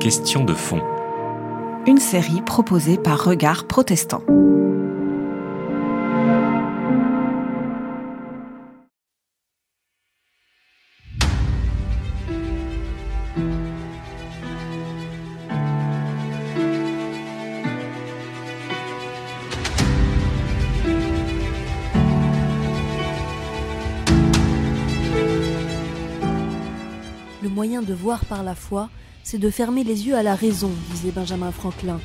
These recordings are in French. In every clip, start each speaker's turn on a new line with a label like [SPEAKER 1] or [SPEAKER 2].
[SPEAKER 1] Question de fond.
[SPEAKER 2] Une série proposée par Regard Protestant.
[SPEAKER 3] Moyen de voir par la foi, c'est de fermer les yeux à la raison, disait Benjamin Franklin.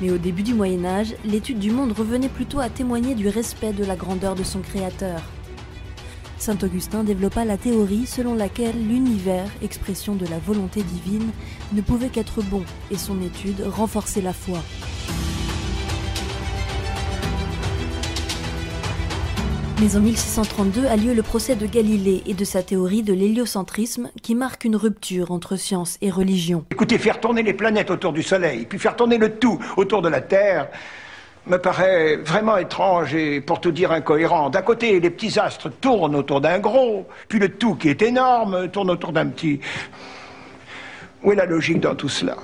[SPEAKER 3] Mais au début du Moyen Âge, l'étude du monde revenait plutôt à témoigner du respect de la grandeur de son Créateur. Saint Augustin développa la théorie selon laquelle l'univers, expression de la volonté divine, ne pouvait qu'être bon, et son étude renforçait la foi. Mais en 1632 a lieu le procès de Galilée et de sa théorie de l'héliocentrisme qui marque une rupture entre science et religion.
[SPEAKER 4] Écoutez, faire tourner les planètes autour du Soleil, puis faire tourner le tout autour de la Terre, me paraît vraiment étrange et pour tout dire incohérent. D'un côté, les petits astres tournent autour d'un gros, puis le tout qui est énorme tourne autour d'un petit. Où est la logique dans tout cela?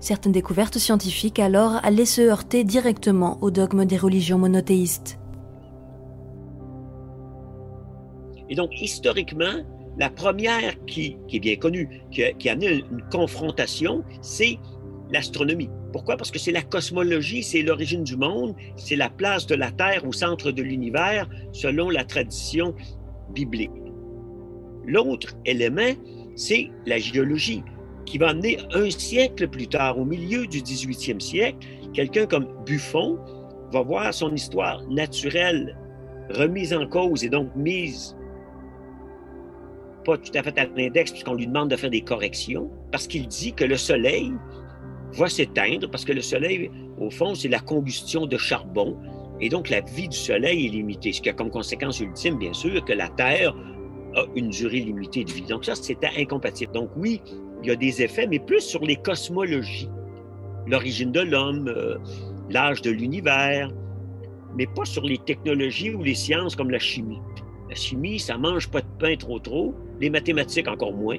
[SPEAKER 3] Certaines découvertes scientifiques alors allaient se heurter directement au dogme des religions monothéistes.
[SPEAKER 5] Et donc, historiquement, la première qui, est bien connue, qui a, qui amené une confrontation, c'est l'astronomie. Pourquoi? Parce que c'est la cosmologie, c'est l'origine du monde, c'est la place de la Terre au centre de l'univers, selon la tradition biblique. L'autre élément, c'est la géologie, qui va amener un siècle plus tard, au milieu du 18e siècle, quelqu'un comme Buffon va voir son histoire naturelle remise en cause et donc mise pas tout à fait à l'index puisqu'on lui demande de faire des corrections, parce qu'il dit que le Soleil va s'éteindre, parce que le Soleil, au fond, c'est la combustion de charbon, et donc la vie du Soleil est limitée, ce qui a comme conséquence ultime, bien sûr, que la Terre a une durée limitée de vie. Donc ça, c'était incompatible. Donc oui, il y a des effets, mais plus sur les cosmologies, l'origine de l'homme, euh, l'âge de l'univers, mais pas sur les technologies ou les sciences comme la chimie. La chimie, ça mange pas de pain trop trop, les mathématiques encore moins.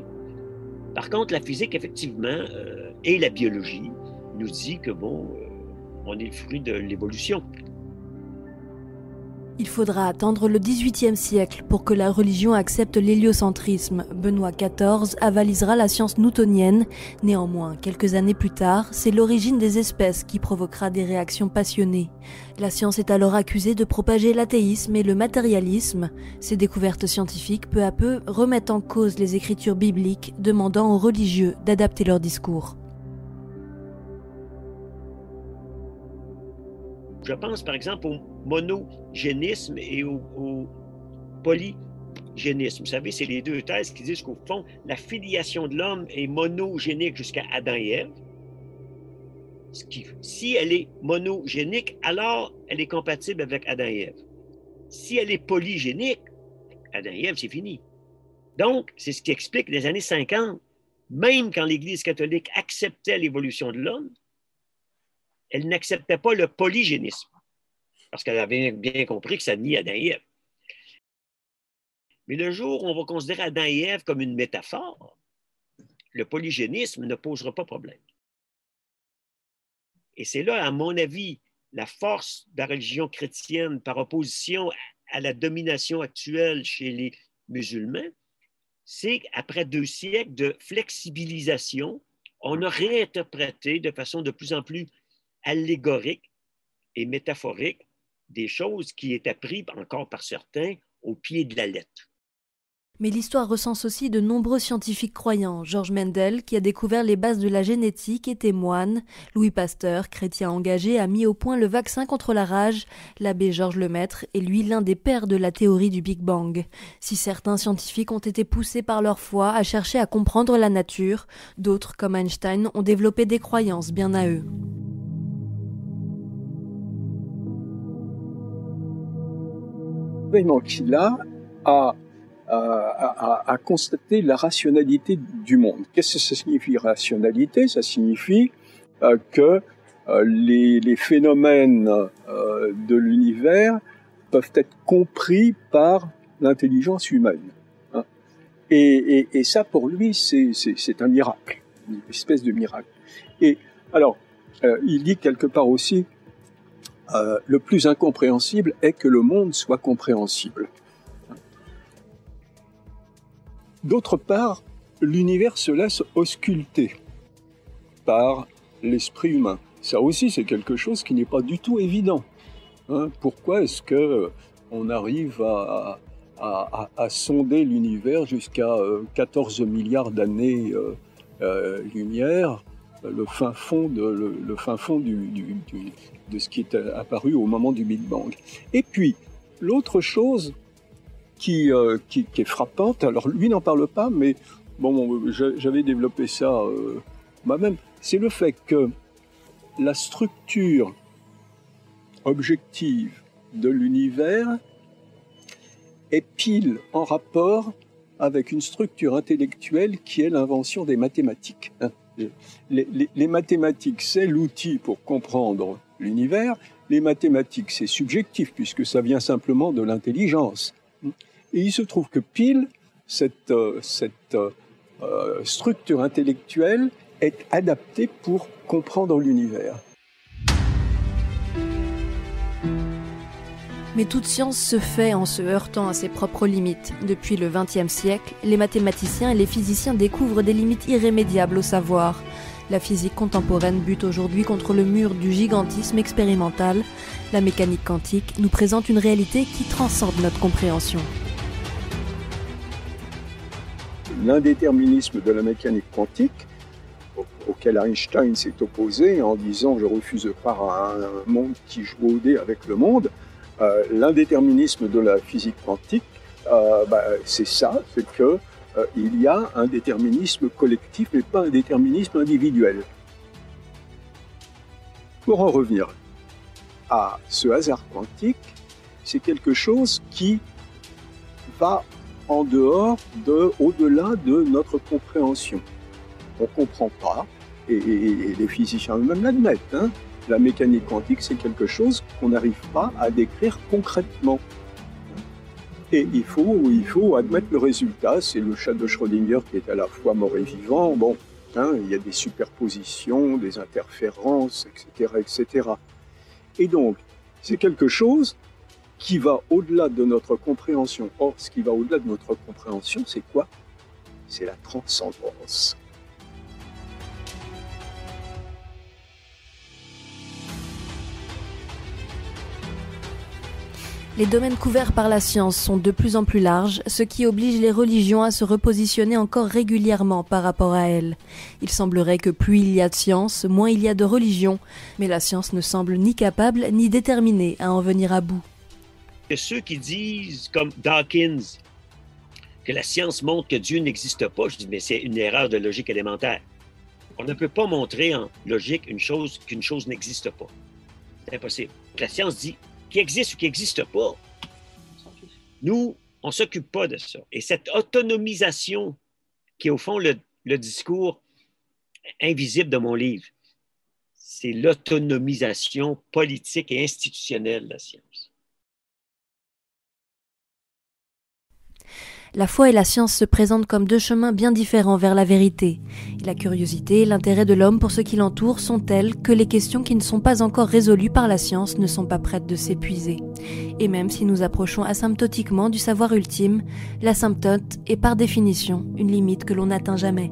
[SPEAKER 5] Par contre, la physique, effectivement, euh, et la biologie nous dit que, bon, euh, on est le fruit de l'évolution.
[SPEAKER 3] Il faudra attendre le XVIIIe siècle pour que la religion accepte l'héliocentrisme. Benoît XIV avalisera la science newtonienne. Néanmoins, quelques années plus tard, c'est l'origine des espèces qui provoquera des réactions passionnées. La science est alors accusée de propager l'athéisme et le matérialisme. Ces découvertes scientifiques, peu à peu, remettent en cause les écritures bibliques, demandant aux religieux d'adapter leur discours.
[SPEAKER 5] Je pense par exemple au monogénisme et au, polygénisme. Vous savez, c'est les deux thèses qui disent qu'au fond, la filiation de l'homme est monogénique jusqu'à Adam et Ève. Si elle est monogénique, alors elle est compatible avec Adam et Ève. Si elle est polygénique, Adam et Ève, c'est fini. Donc, c'est ce qui explique les années 50, même quand l'Église catholique acceptait l'évolution de l'homme, elle n'acceptait pas le polygénisme, parce qu'elle avait bien compris que ça nie Adam et Ève. Mais le jour où on va considérer Adam et Ève comme une métaphore, le polygénisme ne posera pas problème. Et c'est là, à mon avis, la force de la religion chrétienne par opposition à la domination actuelle chez les musulmans, c'est qu'après deux siècles de flexibilisation, on a réinterprété de façon de plus en plus allégorique et métaphorique des choses qui étaient prises encore par certains au pied de la lettre.
[SPEAKER 3] Mais l'histoire recense aussi de nombreux scientifiques croyants. Georges Mendel, qui a découvert les bases de la génétique, était moine. Louis Pasteur, chrétien engagé, a mis au point le vaccin contre la rage. L'abbé Georges Lemaître est lui l'un des pères de la théorie du Big Bang. Si certains scientifiques ont été poussés par leur foi à chercher à comprendre la nature, d'autres, comme Einstein, ont développé des croyances bien à eux.
[SPEAKER 6] Qu'il a a à, à, constater la rationalité du monde. Qu'est-ce que ça signifie rationalité? Ça signifie euh, que euh, les, les, phénomènes euh, de l'univers peuvent être compris par l'intelligence humaine. Hein. Et, et, ça, pour lui, c'est un miracle, une espèce de miracle. Et alors, il dit quelque part aussi, euh, le plus incompréhensible est que le monde soit compréhensible. D'autre part, l'univers se laisse ausculter par l'esprit humain. Ça aussi, c'est quelque chose qui n'est pas du tout évident. Hein. pourquoi est-ce que on arrive à, sonder l'univers jusqu'à 14 euh, milliards d'années euh, lumière, le fin fond de, le, fin fond ce qui est apparu au moment du Big Bang. Et puis, l'autre chose qui, qui, est frappante, alors lui n'en parle pas, mais bon, j'avais développé ça moi-même, c'est le fait que la structure objective de l'univers est pile en rapport avec une structure intellectuelle qui est l'invention des mathématiques. Les, mathématiques, c'est l'outil pour comprendre l'univers. Les mathématiques, c'est subjectif puisque ça vient simplement de l'intelligence. Et il se trouve que pile, cette, euh, cette euh, structure intellectuelle est adaptée pour comprendre l'univers.
[SPEAKER 3] Mais toute science se fait en se heurtant à ses propres limites. Depuis le XXe siècle, les mathématiciens et les physiciens découvrent des limites irrémédiables au savoir. La physique contemporaine bute aujourd'hui contre le mur du gigantisme expérimental. La mécanique quantique nous présente une réalité qui transcende notre compréhension.
[SPEAKER 6] L'indéterminisme de la mécanique quantique auquel Einstein s'est opposé en disant je refuse pas un monde qui joue au dé avec le monde. Euh, l'indéterminisme de la physique quantique, euh, bah, c'est ça, c'est que euh, il y a un déterminisme collectif, mais pas un déterminisme individuel. Pour en revenir à ce hasard quantique, c'est quelque chose qui va en dehors de, au-delà de notre compréhension on ne comprend pas, et, les physiciens eux-mêmes l'admettent. Hein. La mécanique quantique, c'est quelque chose qu'on n'arrive pas à décrire concrètement. Et il faut, il faut admettre le résultat, c'est le chat de Schrödinger qui est à la fois mort et vivant. Bon, hein, il y a des superpositions, des interférences, etc., etc. Et donc, c'est quelque chose qui va au-delà de notre compréhension. Or, ce qui va au-delà de notre compréhension, c'est quoi? C'est la transcendance.
[SPEAKER 3] Les domaines couverts par la science sont de plus en plus larges, ce qui oblige les religions à se repositionner encore régulièrement par rapport à elles. Il semblerait que plus il y a de science, moins il y a de religion, mais la science ne semble ni capable ni déterminée à en venir à bout.
[SPEAKER 5] Et ceux qui disent, comme Dawkins, que la science montre que Dieu n'existe pas, je dis, mais c'est une erreur de logique élémentaire. On ne peut pas montrer en logique une chose qu'une chose n'existe pas. C'est impossible. La science dit qui existe ou qui n'existe pas. Nous, on ne s'occupe pas de ça. Et cette autonomisation qui est au fond le, le discours invisible de mon livre, c'est l'autonomisation politique et institutionnelle de la science.
[SPEAKER 3] La foi et la science se présentent comme deux chemins bien différents vers la vérité. la curiosité et l'intérêt de l'homme pour ce qui l'entoure sont tels que les questions qui ne sont pas encore résolues par la science ne sont pas prêtes de s'épuiser. Et même si nous approchons asymptotiquement du savoir ultime, l'asymptote est par définition une limite que l'on n'atteint jamais.